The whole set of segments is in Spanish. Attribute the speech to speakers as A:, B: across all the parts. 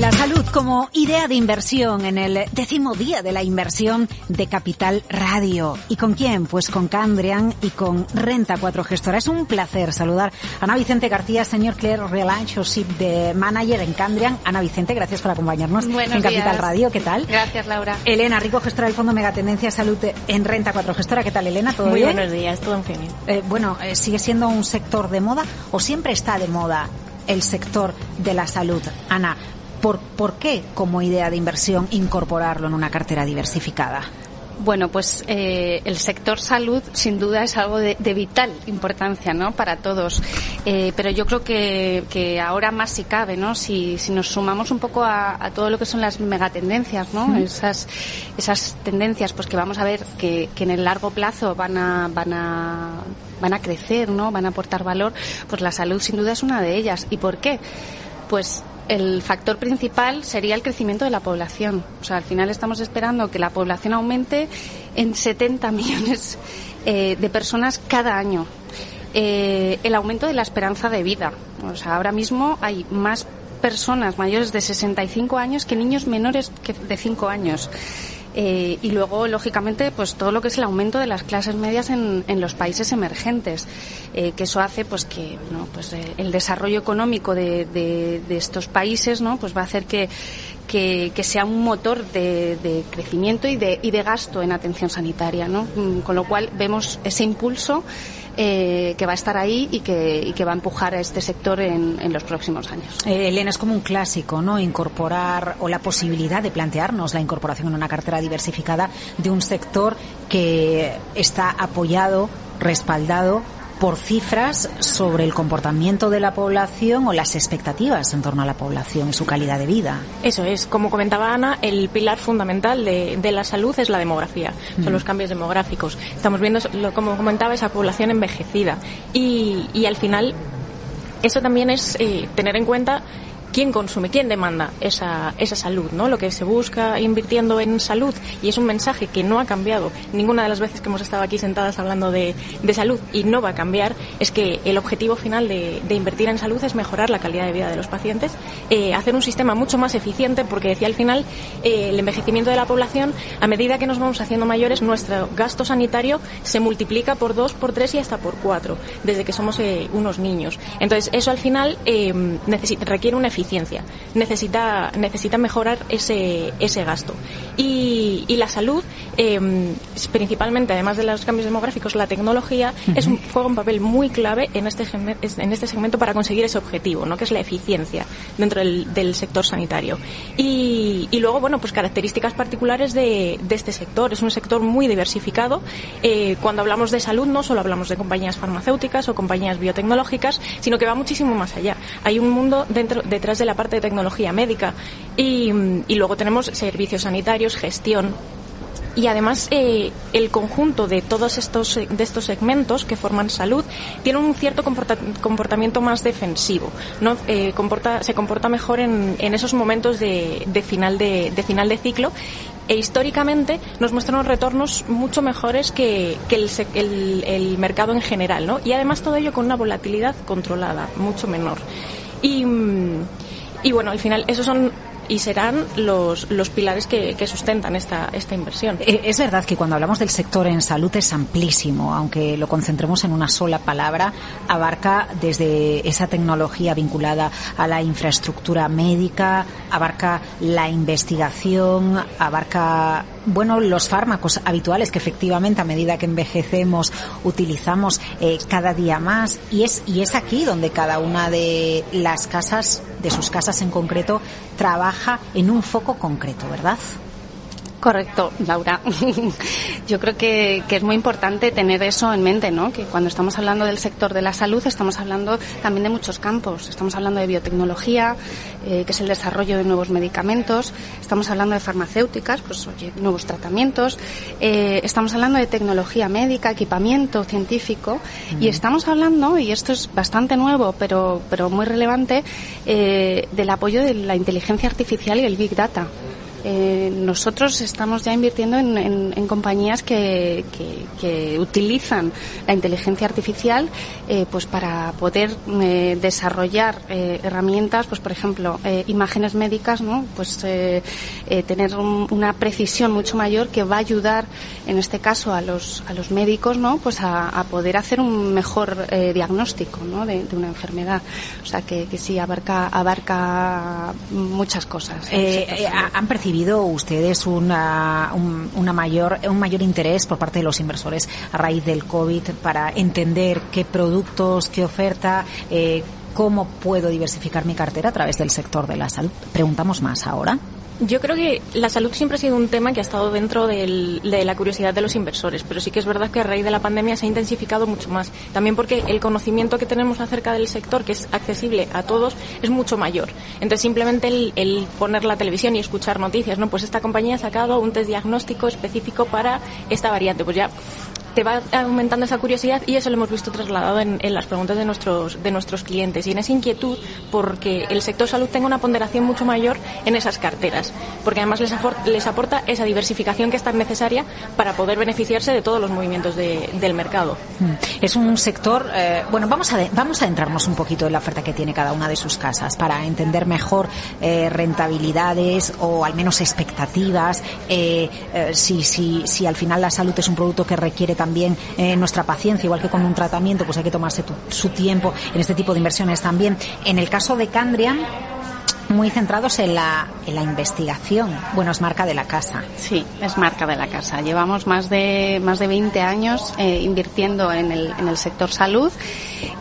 A: La salud como idea de inversión en el décimo día de la inversión de Capital Radio. ¿Y con quién? Pues con Candrian y con Renta 4 Gestora. Es un placer saludar a Ana Vicente García, señor Claire Relationship de Manager en Candrian. Ana Vicente, gracias por acompañarnos
B: Buenos
A: en Capital
B: días.
A: Radio. ¿Qué tal?
B: Gracias, Laura.
A: Elena Rico, gestora del Fondo Megatendencia Salud en Renta 4 Gestora. ¿Qué tal, Elena? ¿Todo
C: Muy
A: bien?
C: buenos días, todo en fin.
A: Eh, bueno, eh, ¿sigue siendo un sector de moda o siempre está de moda el sector de la salud? Ana, ¿por, ¿por qué como idea de inversión incorporarlo en una cartera diversificada?
B: Bueno, pues eh, el sector salud sin duda es algo de, de vital importancia, ¿no? Para todos. Eh, pero yo creo que, que ahora más si cabe, ¿no? Si, si nos sumamos un poco a, a todo lo que son las megatendencias, ¿no? Esas, esas tendencias, pues que vamos a ver que, que en el largo plazo van a, van a, van a crecer, ¿no? Van a aportar valor, pues la salud sin duda es una de ellas. ¿Y por qué? Pues el factor principal sería el crecimiento de la población. O sea, al final estamos esperando que la población aumente en 70 millones eh, de personas cada año. Eh, el aumento de la esperanza de vida. O sea, ahora mismo hay más personas mayores de 65 años que niños menores de 5 años. Eh, y luego, lógicamente, pues todo lo que es el aumento de las clases medias en, en los países emergentes, eh, que eso hace pues que no, pues, eh, el desarrollo económico de, de, estos países no, pues va a hacer que, que, que sea un motor de, de crecimiento y de, y de gasto en atención sanitaria, ¿no? Mm, Con lo cual vemos ese impulso eh, que va a estar ahí y que, y que va a empujar a este sector en, en los próximos años.
A: Eh, Elena, es como un clásico, ¿no? Incorporar o la posibilidad de plantearnos la incorporación en una cartera diversificada de un sector que está apoyado, respaldado por cifras sobre el comportamiento de la población o las expectativas en torno a la población y su calidad de vida.
C: Eso es, como comentaba Ana, el pilar fundamental de, de la salud es la demografía, son
A: Mm.
C: los cambios demográficos. Estamos viendo, lo- como comentaba, esa población envejecida y, y al final eso también es eh, tener en cuenta quién consume, quién demanda esa, esa salud, ¿no? Lo que se busca invirtiendo en salud y es un mensaje que no ha cambiado ninguna de las veces que hemos estado aquí sentadas hablando de, de salud y no va a cambiar, es que el objetivo final de, de invertir en salud es mejorar la calidad de vida de los pacientes, eh, hacer un sistema mucho más eficiente porque decía al final eh, el envejecimiento de la población, a medida que nos vamos haciendo mayores, nuestro gasto sanitario se multiplica por dos, por tres y hasta por cuatro, desde que somos eh, unos niños. Entonces, eso al final eh, requiere una eficiencia, necesita, necesita mejorar ese, ese gasto. Y, y la salud eh, principalmente, además de los cambios demográficos, la tecnología es un, juega un papel muy clave en este, en este segmento para conseguir ese objetivo, ¿no? que es la eficiencia dentro del, del sector sanitario. Y, y, luego, bueno, pues características particulares de, de, este sector. Es un sector muy diversificado. Eh, cuando hablamos de salud, no solo hablamos de compañías farmacéuticas o compañías biotecnológicas, sino que va muchísimo más allá. Hay un mundo dentro, detrás de la parte de tecnología médica y, y luego tenemos servicios sanitarios, gestión, y además eh, el conjunto de todos estos de estos segmentos que forman salud tiene un cierto comportamiento más defensivo no eh, comporta se comporta mejor en, en esos momentos de, de final de, final de ciclo e históricamente nos muestran unos retornos mucho mejores que, que el, el, el, mercado en general no y además todo ello con una volatilidad controlada mucho menor. Y y bueno al final esos son y serán los, los pilares que, que sustentan esta, esta inversión.
A: Eh, es verdad que cuando hablamos del sector en salud es amplísimo, aunque lo concentremos en una sola palabra, abarca desde esa tecnología vinculada a la infraestructura médica, abarca la investigación, abarca bueno, los fármacos habituales que efectivamente a medida que envejecemos utilizamos eh, cada día más y es y es aquí donde cada una de las casas de sus casas en concreto trabaja en un foco concreto, ¿verdad?
B: Correcto, Laura. Yo creo que, que, es muy importante tener eso en mente, ¿no? Que cuando estamos hablando del sector de la salud estamos hablando también de muchos campos. Estamos hablando de biotecnología, eh, que es el desarrollo de nuevos medicamentos. Estamos hablando de farmacéuticas, pues oye, nuevos tratamientos. Eh, estamos hablando de tecnología médica, equipamiento científico. Y estamos hablando, y esto es bastante nuevo, pero, pero muy relevante, eh, del apoyo de la inteligencia artificial y el big data. Eh, nosotros estamos ya invirtiendo en, en, en compañías que, que, que, utilizan la inteligencia artificial eh, pues para poder eh, desarrollar eh, herramientas, pues por ejemplo, eh, imágenes médicas, ¿no? Pues eh, tener un, una precisión mucho mayor que va a ayudar, en este caso, a los, a los médicos, ¿no? Pues a, a poder hacer un mejor diagnóstico, ¿no? De, de, una enfermedad. O sea que, que sí abarca, abarca muchas cosas.
A: han percibido percibido ustedes una, un, una mayor, un mayor interés por parte de los inversores a raíz del COVID para entender qué productos, qué oferta, eh, cómo puedo diversificar mi cartera a través del sector de la salud? Preguntamos más ahora.
C: Yo creo que la salud siempre ha sido un tema que ha estado dentro del, de la curiosidad de los inversores, pero sí que es verdad que a raíz de la pandemia se ha intensificado mucho más. También porque el conocimiento que tenemos acerca del sector, que es accesible a todos, es mucho mayor. Entonces simplemente el, el poner la televisión y escuchar noticias, ¿no? Pues esta compañía ha sacado un test diagnóstico específico para esta variante. Pues ya te va aumentando esa curiosidad y eso lo hemos visto trasladado en, las preguntas de nuestros, de nuestros clientes y en esa inquietud porque el sector salud tenga una ponderación mucho mayor en esas carteras, porque además les, les aporta esa diversificación que es tan necesaria para poder beneficiarse de todos los movimientos de, del mercado.
A: Es un sector, eh, bueno, vamos a, vamos a entrarnos un poquito en la oferta que tiene cada una de sus casas para entender mejor eh, rentabilidades o al menos expectativas, eh, si, si, si al final la salud es un producto que requiere también eh, nuestra paciencia, igual que con un tratamiento, pues hay que tomarse tu, su tiempo en este tipo de inversiones también. En el caso de Candrian, muy centrados en la, en la investigación. Bueno, es marca de la casa.
B: Sí, es marca de la casa. Llevamos más de, más de 20 años eh, invirtiendo en el, en el sector salud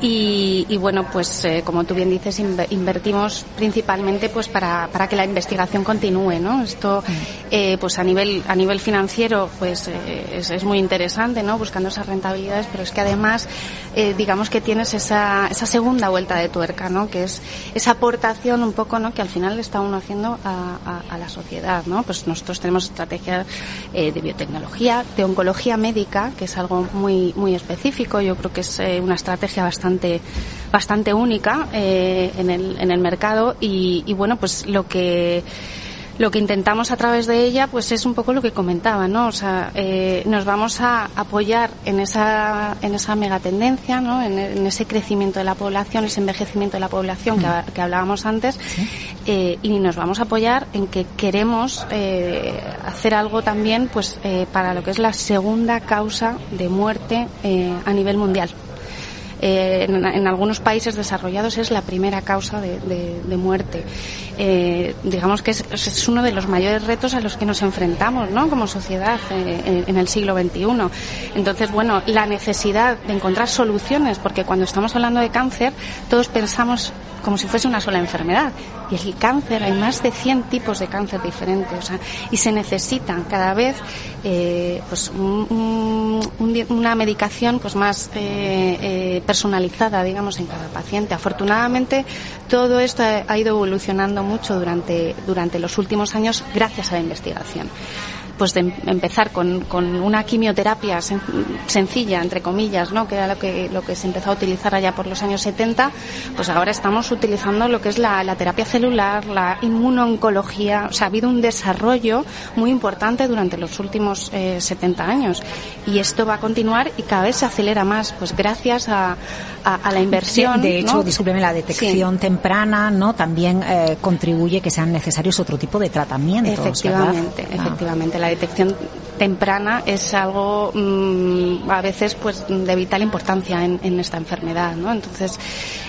B: y, y bueno, pues eh, como tú bien dices, in, invertimos principalmente pues para, para que la investigación continúe, ¿no? Esto, eh, pues a nivel, a nivel financiero, pues eh, es, es, muy interesante, ¿no? Buscando esas rentabilidades, pero es que además, eh, digamos que tienes esa, esa segunda vuelta de tuerca, ¿no? Que es esa aportación un poco, ¿no? que al final está uno haciendo a, a, a la sociedad, ¿no? Pues nosotros tenemos estrategias eh, de biotecnología, de oncología médica, que es algo muy muy específico. Yo creo que es eh, una estrategia bastante bastante única eh, en el en el mercado y, y bueno, pues lo que lo que intentamos a través de ella pues es un poco lo que comentaba no o sea eh, nos vamos a apoyar en esa en esa megatendencia no en, en, ese crecimiento de la población ese envejecimiento de la población mm. que, que, hablábamos antes ¿Sí? eh, y nos vamos a apoyar en que queremos eh, hacer algo también pues para lo que es la segunda causa de muerte a nivel mundial eh, en, algunos países desarrollados es la primera causa de, muerte. Eh, digamos que es, uno de los mayores retos a los que nos enfrentamos ¿no? como sociedad en, en el siglo XXI. Entonces, bueno, la necesidad de encontrar soluciones, porque cuando estamos hablando de cáncer, todos pensamos como si fuese una sola enfermedad. Y el cáncer, hay más de 100 tipos de cáncer diferentes, y se necesitan cada vez eh, pues una medicación pues más eh, eh, personalizada, digamos, en cada paciente. Afortunadamente, todo esto ha ido evolucionando mucho durante, durante los últimos años gracias a la investigación pues de empezar con, con una quimioterapia sencilla, entre comillas, ¿no? que era lo que, lo que se empezó a utilizar allá por los años 70, pues ahora estamos utilizando lo que es la, la terapia celular, la inmunoncología. O sea, ha habido un desarrollo muy importante durante los últimos eh, 70 años. Y esto va a continuar y cada vez se acelera más, pues gracias a, a, la inversión.
A: De, hecho, discúlpeme, la detección temprana no también eh, contribuye que sean necesarios otro tipo de tratamientos.
B: Efectivamente, ah. efectivamente. La detección temprana es algo mm, a veces pues de vital importancia en, esta enfermedad, ¿no? Entonces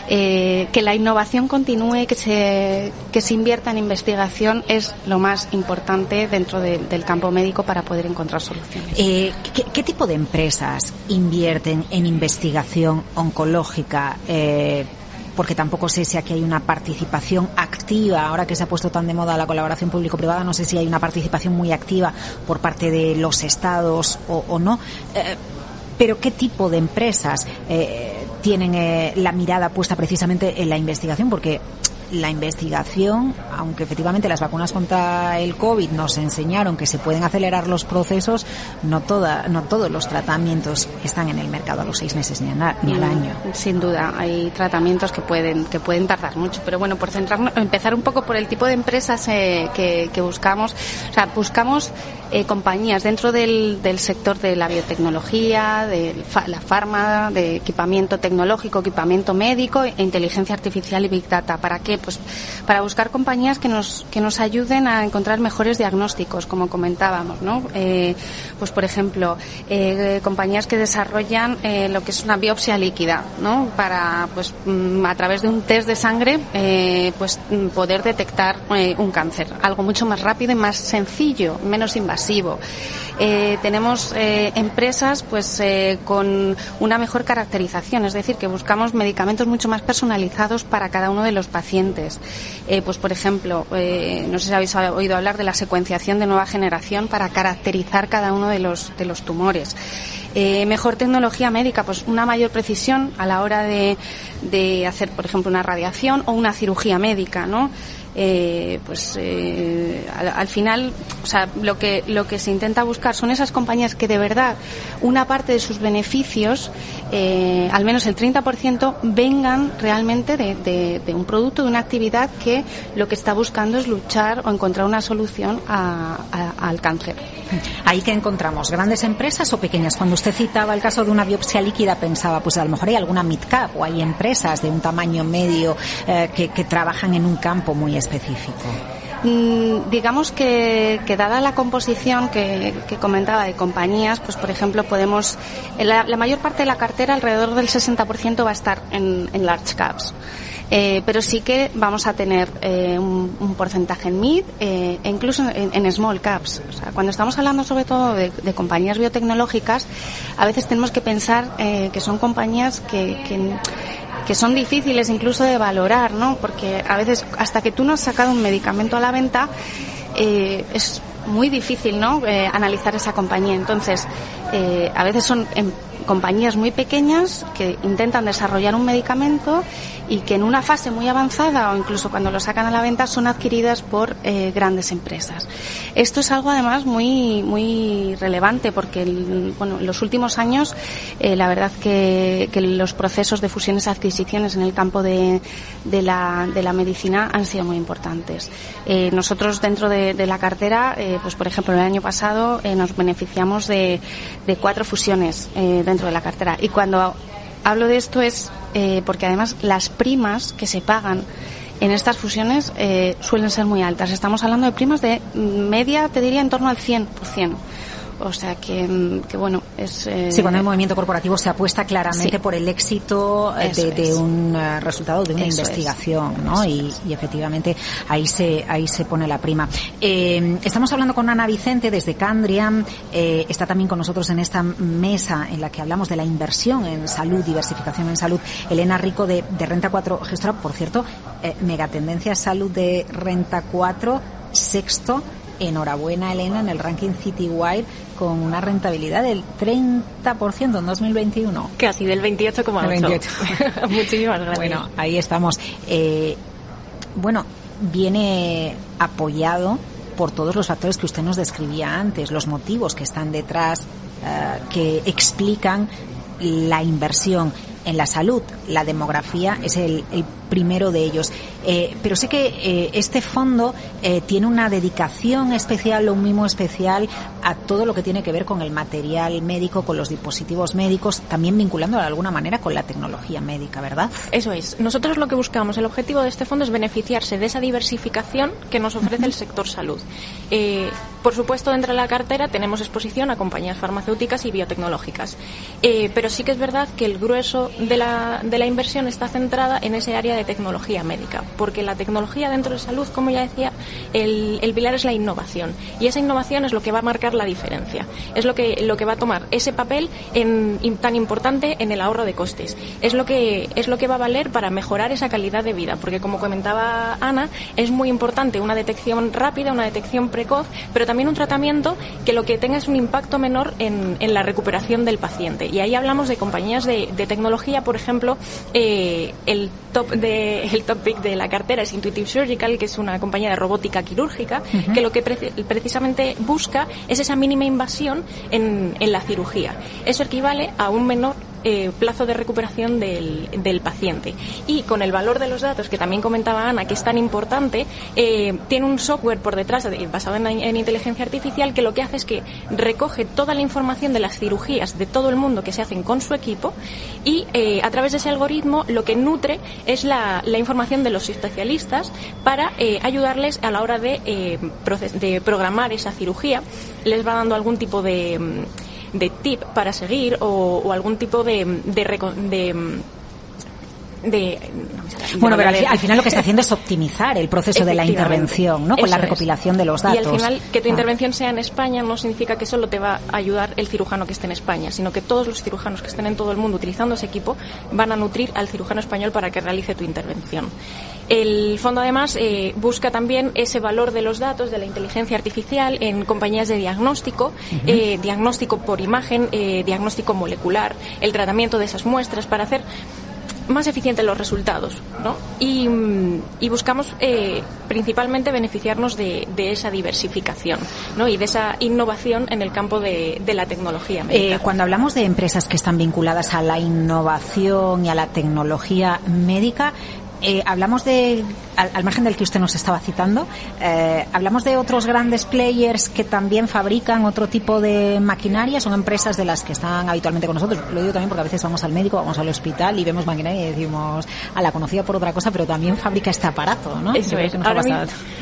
B: eh, que la innovación continúe, que se que se invierta en investigación es lo más importante dentro del campo médico para poder encontrar soluciones.
A: Eh, ¿qué, tipo de empresas invierten en investigación oncológica? Eh, porque tampoco sé si aquí hay una participación activa, ahora que se ha puesto tan de moda la colaboración público-privada, no sé si hay una participación muy activa por parte de los estados o, no. Eh, pero ¿qué tipo de empresas eh, tienen eh, la mirada puesta precisamente en la investigación? Porque la investigación, aunque efectivamente las vacunas contra el COVID nos enseñaron que se pueden acelerar los procesos, no, toda, no todos los tratamientos están en el mercado a los seis meses ni, ni al año.
B: Sin duda, hay tratamientos que pueden, que pueden tardar mucho. Pero bueno, por centrarnos, empezar un poco por el tipo de empresas eh, que, que, buscamos. O sea, buscamos eh, compañías dentro del, del sector de la biotecnología, de la farma, de equipamiento tecnológico, equipamiento médico e inteligencia artificial y big data. ¿Para qué? Pues para buscar compañías que nos, que nos ayuden a encontrar mejores diagnósticos, como comentábamos, ¿no? Eh, pues por ejemplo, eh, compañías que desarrollan eh, lo que es una biopsia líquida, ¿no? Para, pues, mm, a través de un test de sangre, pues mm, poder detectar un cáncer. Algo mucho más rápido y más sencillo, menos invasivo. Tenemos empresas, pues, con una mejor caracterización, es decir, que buscamos medicamentos mucho más personalizados para cada uno de los pacientes eh, pues por ejemplo, eh, no sé si habéis oído hablar de la secuenciación de nueva generación para caracterizar cada uno de los, tumores. Eh, mejor tecnología médica, pues una mayor precisión a la hora de, de hacer, por ejemplo, una radiación o una cirugía médica, ¿no? Eh, pues eh, al, final, o sea, lo que lo que se intenta buscar son esas compañías que de verdad una parte de sus beneficios, eh, al menos el 30%, vengan realmente de, de, un producto, de una actividad que lo que está buscando es luchar o encontrar una solución al cáncer.
A: Ahí que encontramos grandes empresas o pequeñas. Cuando usted citaba el caso de una biopsia líquida, pensaba, pues a lo mejor hay alguna midcap o hay empresas de un tamaño medio eh, que, que trabajan en un campo muy específico.
B: Mm, digamos que, que, dada la composición que, comentaba de compañías, pues por ejemplo podemos, la, la, mayor parte de la cartera, alrededor del 60% va a estar en, large caps. Eh, pero sí que vamos a tener eh, un, porcentaje en mid eh, e incluso en, small caps. O sea, cuando estamos hablando sobre todo de, de compañías biotecnológicas, a veces tenemos que pensar eh, que son compañías que, que que son difíciles incluso de valorar, ¿no? Porque a veces hasta que tú no has sacado un medicamento a la venta eh, es muy difícil, ¿no? Eh, analizar esa compañía. Entonces, eh, a veces son en compañías muy pequeñas que intentan desarrollar un medicamento y que en una fase muy avanzada o incluso cuando lo sacan a la venta son adquiridas por eh, grandes empresas. Esto es algo además muy muy relevante porque bueno, en los últimos años eh, la verdad que, los procesos de fusiones y adquisiciones en el campo de, de, la, de la medicina han sido muy importantes. Nosotros dentro de, la cartera, pues por ejemplo el año pasado nos beneficiamos de, de cuatro fusiones dentro de la cartera y cuando hablo de esto es eh, porque además las primas que se pagan en estas fusiones eh, suelen ser muy altas. Estamos hablando de primas de media, te diría, en torno al 100%. O sea que, que bueno, es...
A: Eh, sí, cuando hay movimiento corporativo se apuesta claramente por el éxito eh, de, un eh, resultado de una investigación, ¿no? Y, efectivamente ahí se, ahí se pone la prima. estamos hablando con Ana Vicente desde Candriam, está también con nosotros en esta mesa en la que hablamos de la inversión en salud, diversificación en salud, Elena Rico de, de Renta 4 gestora, por cierto, megatendencia salud de Renta 4, sexto enhorabuena Elena en el ranking Citywide con una rentabilidad del 30% en 2021.
C: Casi del 28,8. 28. Muchísimas gracias.
A: Bueno, ahí estamos. Eh, bueno, viene apoyado por todos los factores que usted nos describía antes, los motivos que están detrás, eh, que explican la inversión en la salud. La demografía es el, el primero de ellos. Eh, pero sé que eh, este fondo eh, tiene una dedicación especial o un mimo especial a todo lo que tiene que ver con el material médico, con los dispositivos médicos, también vinculándolo de alguna manera con la tecnología médica, ¿verdad?
C: Eso es. Nosotros lo que buscamos, el objetivo de este fondo es beneficiarse de esa diversificación que nos ofrece el sector salud. por supuesto, dentro de la cartera tenemos exposición a compañías farmacéuticas y biotecnológicas. pero sí que es verdad que el grueso de la, de la inversión está centrada en ese área de tecnología médica, porque la tecnología dentro de salud, como ya decía, el, pilar es la innovación y esa innovación es lo que va a marcar la diferencia, es lo que lo que va a tomar ese papel en, tan importante en el ahorro de costes, es lo que es lo que va a valer para mejorar esa calidad de vida, porque como comentaba Ana, es muy importante una detección rápida, una detección precoz, pero también un tratamiento que lo que tenga es un impacto menor en, la recuperación del paciente. Y ahí hablamos de compañías de, de tecnología, por ejemplo, eh, el top de el topic de la cartera es Intuitive Surgical, que es una compañía de robótica quirúrgica, que lo que precisamente busca es esa mínima invasión en, en la cirugía. Eso equivale a un menor eh, plazo de recuperación del, del, paciente. Y con el valor de los datos, que también comentaba Ana, que es tan importante, eh, tiene un software por detrás basado en, inteligencia artificial que lo que hace es que recoge toda la información de las cirugías de todo el mundo que se hacen con su equipo y eh, a través de ese algoritmo lo que nutre es la, la información de los especialistas para ayudarles a la hora de, de programar esa cirugía. Les va dando algún tipo de de tip para seguir o, algún tipo de, de, de
A: bueno, pero al, final lo que está haciendo es optimizar el proceso de la intervención, ¿no? Con la recopilación de los datos.
C: Y al final, que tu ah. intervención sea en España no significa que solo te va a ayudar el cirujano que esté en España, sino que todos los cirujanos que estén en todo el mundo utilizando ese equipo van a nutrir al cirujano español para que realice tu intervención. El fondo además eh, busca también ese valor de los datos de la inteligencia artificial en compañías de diagnóstico, eh, diagnóstico por imagen, eh, diagnóstico molecular, el tratamiento de esas muestras para hacer más eficientes los resultados, ¿no? Y, buscamos principalmente beneficiarnos de, esa diversificación, ¿no? Y de esa innovación en el campo de, la tecnología médica.
A: cuando hablamos de empresas que están vinculadas a la innovación y a la tecnología médica, eh, hablamos de, al, margen del que usted nos estaba citando, eh, hablamos de otros grandes players que también fabrican otro tipo de maquinaria, son empresas de las que están habitualmente con nosotros. Lo digo también porque a veces vamos al médico, vamos al hospital y vemos maquinaria y decimos, a la conocida por otra cosa, pero también fabrica este aparato, ¿no?
C: Eso es.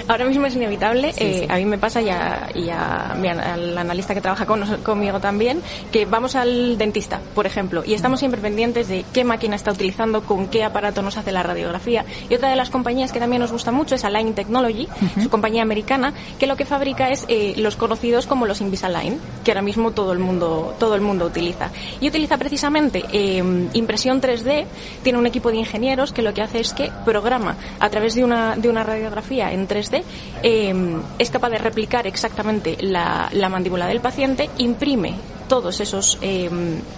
C: Ahora, mismo, es inevitable, eh, a mí me pasa y, a, y al analista que trabaja con, conmigo también, que vamos al dentista, por ejemplo, y estamos siempre pendientes de qué máquina está utilizando, con qué aparato nos hace la radiografía y otra de las compañías que también nos gusta mucho es Align Technology, su compañía americana, que lo que fabrica es eh, los conocidos como los Invisalign, que ahora mismo todo el mundo, todo el mundo utiliza. Y utiliza precisamente eh, impresión 3D, tiene un equipo de ingenieros que lo que hace es que programa a través de una, de una radiografía en 3D, eh, es capaz de replicar exactamente la, la mandíbula del paciente, imprime todos esos eh,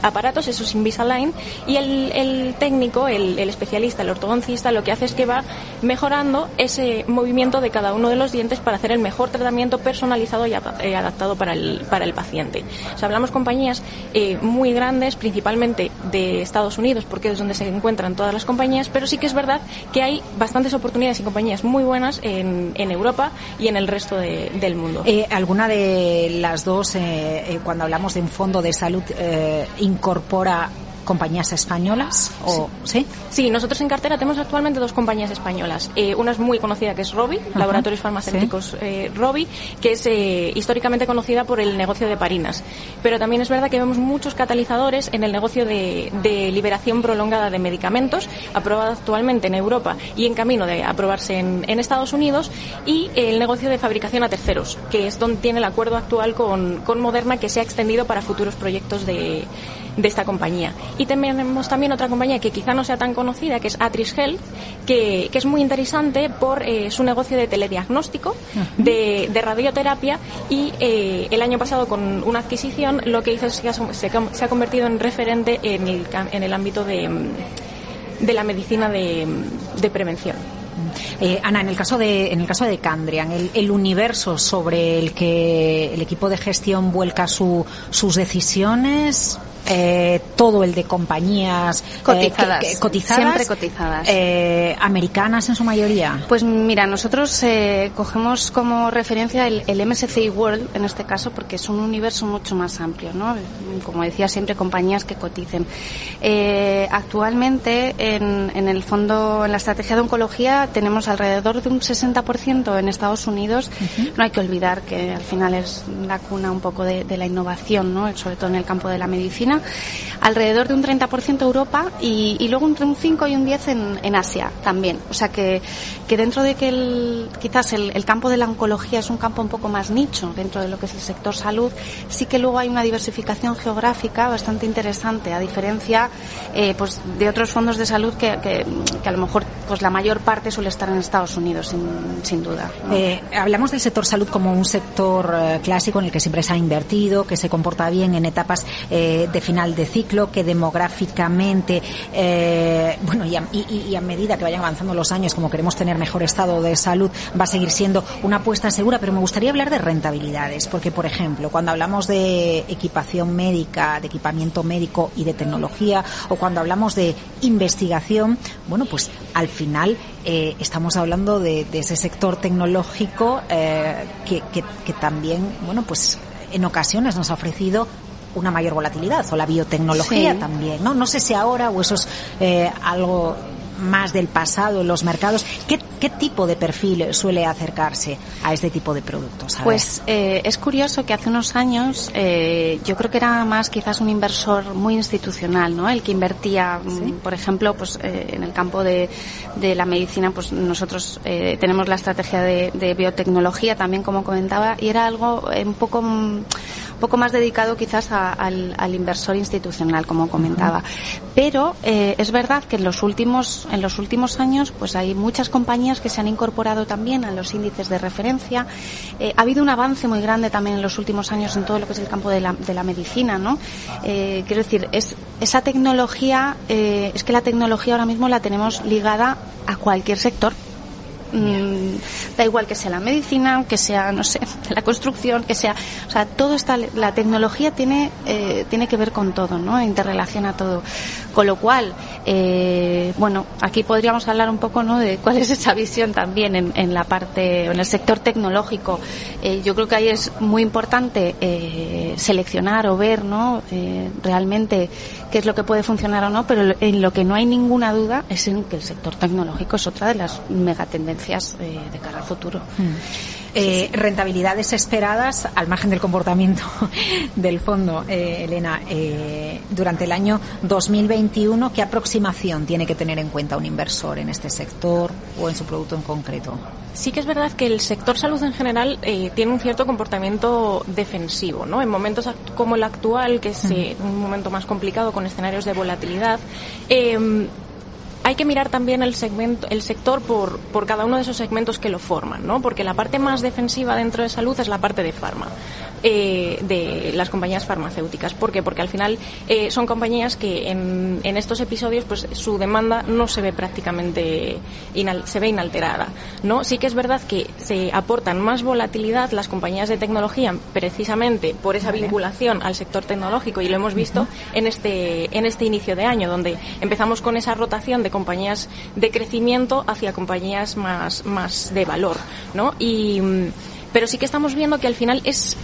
C: aparatos, esos Invisalign, y el, técnico, el, especialista, el ortodoncista, lo que hace es que va mejorando ese movimiento de cada uno de los dientes para hacer el mejor tratamiento personalizado y eh, adaptado para el, para el paciente. O sea, hablamos compañías eh, muy grandes, principalmente de Estados Unidos, porque es donde se encuentran todas las compañías, pero sí que es verdad que hay bastantes oportunidades y compañías muy buenas en, en Europa y en el resto del mundo.
A: ¿Alguna de las dos, cuando hablamos de un fondo de salud eh, incorpora compañías españolas? O, ¿sí?
C: ¿sí? nosotros en cartera tenemos actualmente dos compañías españolas. Eh, una es muy conocida que es Robi, Laboratorios Farmacéuticos eh, Robi, que es eh, históricamente conocida por el negocio de parinas. Pero también es verdad que vemos muchos catalizadores en el negocio de, liberación prolongada de medicamentos, aprobado actualmente en Europa y en camino de aprobarse en, en Estados Unidos, y el negocio de fabricación a terceros, que es donde tiene el acuerdo actual con, con Moderna que se ha extendido para futuros proyectos de, de esta compañía. Y tenemos también otra compañía que quizá no sea tan conocida, que es Atris Health, que, que es muy interesante por eh, su negocio de telediagnóstico, de, de radioterapia y eh, el año pasado con una adquisición lo que hizo es que se, se ha convertido en referente en el, en el ámbito de, de la medicina de, de prevención.
A: Eh, Ana, en el caso de en el caso de Candrian, el, el, universo sobre el que el equipo de gestión vuelca su, sus decisiones, eh, todo el de compañías
B: cotizadas,
A: eh, que, cotizadas
B: siempre cotizadas,
A: eh, americanas en su mayoría.
B: Pues mira, nosotros eh, cogemos como referencia el, el, MSCI World en este caso porque es un universo mucho más amplio, ¿no? Como decía siempre, compañías que coticen. Eh, actualmente en, en, el fondo, en la estrategia de oncología tenemos alrededor de un 60% en Estados Unidos. Uh -huh. No hay que olvidar que al final es la cuna un poco de, de la innovación, ¿no? Sobre todo en el campo de la medicina alrededor de un 30% Europa y, luego entre un 5 y un 10 en, en, Asia también. O sea que, que dentro de que el, quizás el, el, campo de la oncología es un campo un poco más nicho dentro de lo que es el sector salud, sí que luego hay una diversificación geográfica bastante interesante, a diferencia eh, pues de otros fondos de salud que, que, a lo mejor pues la mayor parte suele estar en Estados Unidos, sin, sin duda.
A: Eh, hablamos del sector salud como un sector eh, clásico en el que siempre se ha invertido, que se comporta bien en etapas eh, de final de ciclo, que demográficamente, bueno, y a, y, y a, medida que vayan avanzando los años, como queremos tener mejor estado de salud, va a seguir siendo una apuesta segura, pero me gustaría hablar de rentabilidades, porque, por ejemplo, cuando hablamos de equipación médica, de equipamiento médico y de tecnología, o cuando hablamos de investigación, bueno, pues al final eh, estamos hablando de, de, ese sector tecnológico eh, que, que, que también, bueno, pues en ocasiones nos ha ofrecido una mayor volatilidad o la biotecnología sí. también, ¿no? No sé si ahora o eso es eh, algo más del pasado en los mercados. ¿Qué, qué tipo de perfil suele acercarse a este tipo de productos?
B: Pues eh, es curioso que hace unos años eh, yo creo que era más quizás un inversor muy institucional, ¿no? El que invertía, ¿Sí? por ejemplo, pues eh, en el campo de, de, la medicina, pues nosotros eh, tenemos la estrategia de, de, biotecnología también, como comentaba, y era algo eh, un poco poco más dedicado quizás a, al, inversor institucional, como comentaba. Pero eh, es verdad que en los últimos en los últimos años, pues hay muchas compañías que se han incorporado también a los índices de referencia. Eh, ha habido un avance muy grande también en los últimos años en todo lo que es el campo de la, de la medicina, ¿no? Eh, quiero decir, es esa tecnología, es que la tecnología ahora mismo la tenemos ligada a cualquier sector mmm, da igual que sea la medicina, que sea, no sé, la construcción, que sea, o sea, todo está, la tecnología tiene, eh, tiene que ver con todo, ¿no? Interrelaciona todo. Con lo cual, eh, bueno, aquí podríamos hablar un poco, ¿no? De cuál es esa visión también en, en la parte, en el sector tecnológico. Eh, yo creo que ahí es muy importante eh, seleccionar o ver, ¿no? Eh, realmente qué es lo que puede funcionar o no, pero en lo que no hay ninguna duda es en que el sector tecnológico es otra de las megatendencias de cara al futuro.
A: Mm. Eh, rentabilidades esperadas al margen del comportamiento del fondo, eh, Elena, eh, durante el año 2021, ¿qué aproximación tiene que tener en cuenta un inversor en este sector o en su producto en concreto?
C: Sí que es verdad que el sector salud en general tiene un cierto comportamiento defensivo, ¿no? En momentos como el actual, que es un momento más complicado con escenarios de volatilidad, eh, hay que mirar también el segmento, el sector por, por cada uno de esos segmentos que lo forman, ¿no? Porque la parte más defensiva dentro de salud es la parte de farma, eh, de las compañías farmacéuticas. ¿Por qué? Porque al final eh, son compañías que en, en, estos episodios, pues su demanda no se ve prácticamente, inal, se ve inalterada, ¿no? Sí que es verdad que se aportan más volatilidad las compañías de tecnología, precisamente por esa vale. vinculación al sector tecnológico, y lo hemos visto uh -huh. en este, en este inicio de año, donde empezamos con esa rotación de compañías de crecimiento hacia compañías más, más de valor, ¿no? Y, pero sí que estamos viendo que al final es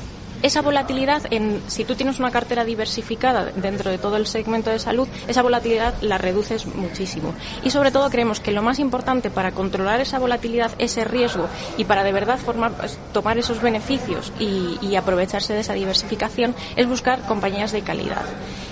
C: esa volatilidad, en, si tú tienes una cartera diversificada dentro de todo el segmento de salud, esa volatilidad la reduces muchísimo. Y sobre todo creemos que lo más importante para controlar esa volatilidad, ese riesgo y para de verdad formar, pues, tomar esos beneficios y, aprovecharse de esa diversificación es buscar compañías de calidad.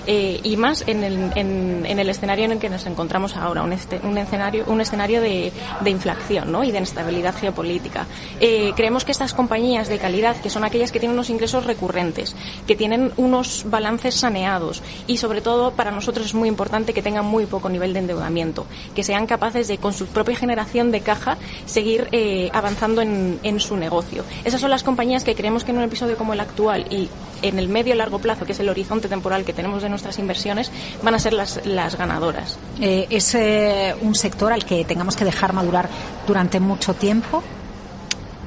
C: Eh, y más en el, en, el, escenario en el que nos encontramos ahora, un, este, escenario, un escenario de, inflación y de inestabilidad geopolítica. Eh, creemos que estas compañías de calidad, que son aquellas que tienen unos ingresos recurrentes, que tienen unos balances saneados y sobre todo para nosotros es muy importante que tengan muy poco nivel de endeudamiento, que sean capaces de con su propia generación de caja seguir eh, avanzando en, en su negocio. Esas son las compañías que creemos que en un episodio como el actual y en el medio largo plazo, que es el horizonte temporal que tenemos de nuestras inversiones, van a ser las, las ganadoras.
A: Eh, ¿Es eh, un sector al que tengamos que dejar madurar durante mucho tiempo?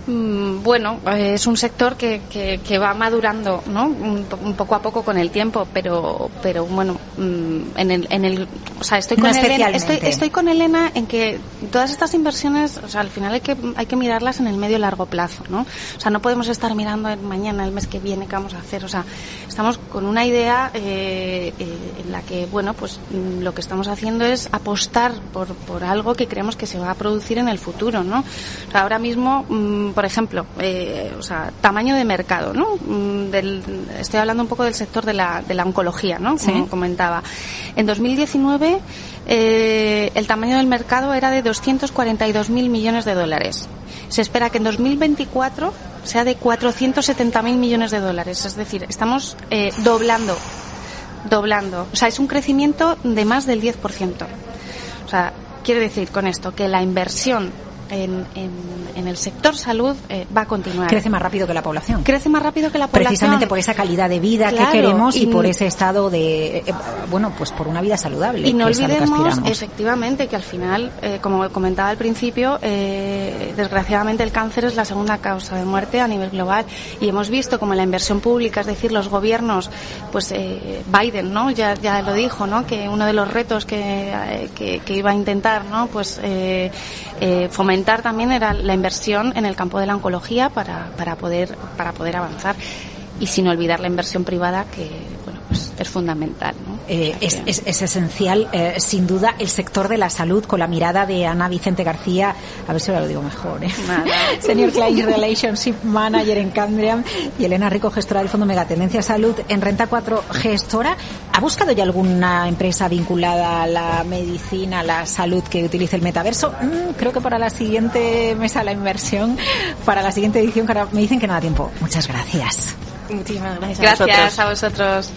B: Mm, bueno, es un sector que, que, va madurando, ¿no? Un, poco a poco con el tiempo, pero, pero bueno, mm, en el, en el, o sea, estoy con Elena, estoy, estoy con Elena en que todas estas inversiones, o sea, al final hay que, hay que mirarlas en el medio y largo plazo, ¿no? O sea, no podemos estar mirando en mañana, el mes que viene, qué vamos a hacer, o sea, estamos con una idea eh, eh, en la que, bueno, pues mm, lo que estamos haciendo es apostar por, por algo que creemos que se va a producir en el futuro, ¿no? O sea, ahora mismo por ejemplo, eh, o sea, tamaño de mercado, ¿no? Mm, estoy hablando un poco del sector de la, de la oncología, ¿no? Como comentaba. En 2019, eh, el tamaño del mercado era de 242.000 millones de dólares. Se espera que en 2024 sea de 470.000 millones de dólares. Es decir, estamos eh, doblando, doblando. O sea, es un crecimiento de más del 10%. O sea, quiere decir con esto que la inversión en, en, el sector salud eh, va a continuar.
A: Crece más rápido que la población.
B: Crece más rápido que la población.
A: Precisamente por esa calidad de vida que queremos y, por ese estado de, eh, bueno, pues por una vida saludable.
B: Y no olvidemos, efectivamente, que al final, eh, como comentaba al principio, desgraciadamente el cáncer es la segunda causa de muerte a nivel global y hemos visto como la inversión pública, es decir, los gobiernos, pues Biden, ¿no? Ya, ya lo dijo, ¿no? Que uno de los retos que, que, que iba a intentar, ¿no? Pues fomentar también era la inversión en el campo de la oncología para, para, poder, para poder avanzar. Y sin olvidar la inversión privada que, bueno, pues es fundamental.
A: Eh, es, es, esencial, eh, sin duda, el sector de la salud con la mirada de Ana Vicente García, a ver si ahora lo digo mejor, ¿eh? Senior Client Relationship Manager en Cambrian y Elena Rico, gestora del Fondo Megatendencia Salud en Renta 4 Gestora. ¿Ha buscado ya alguna empresa vinculada a la medicina, a la salud que utilice el metaverso? Mm, creo que para la siguiente mesa de la inversión, para la siguiente edición, me dicen que no da tiempo. Muchas gracias.
C: Muchísimas gracias.
B: Gracias A vosotros.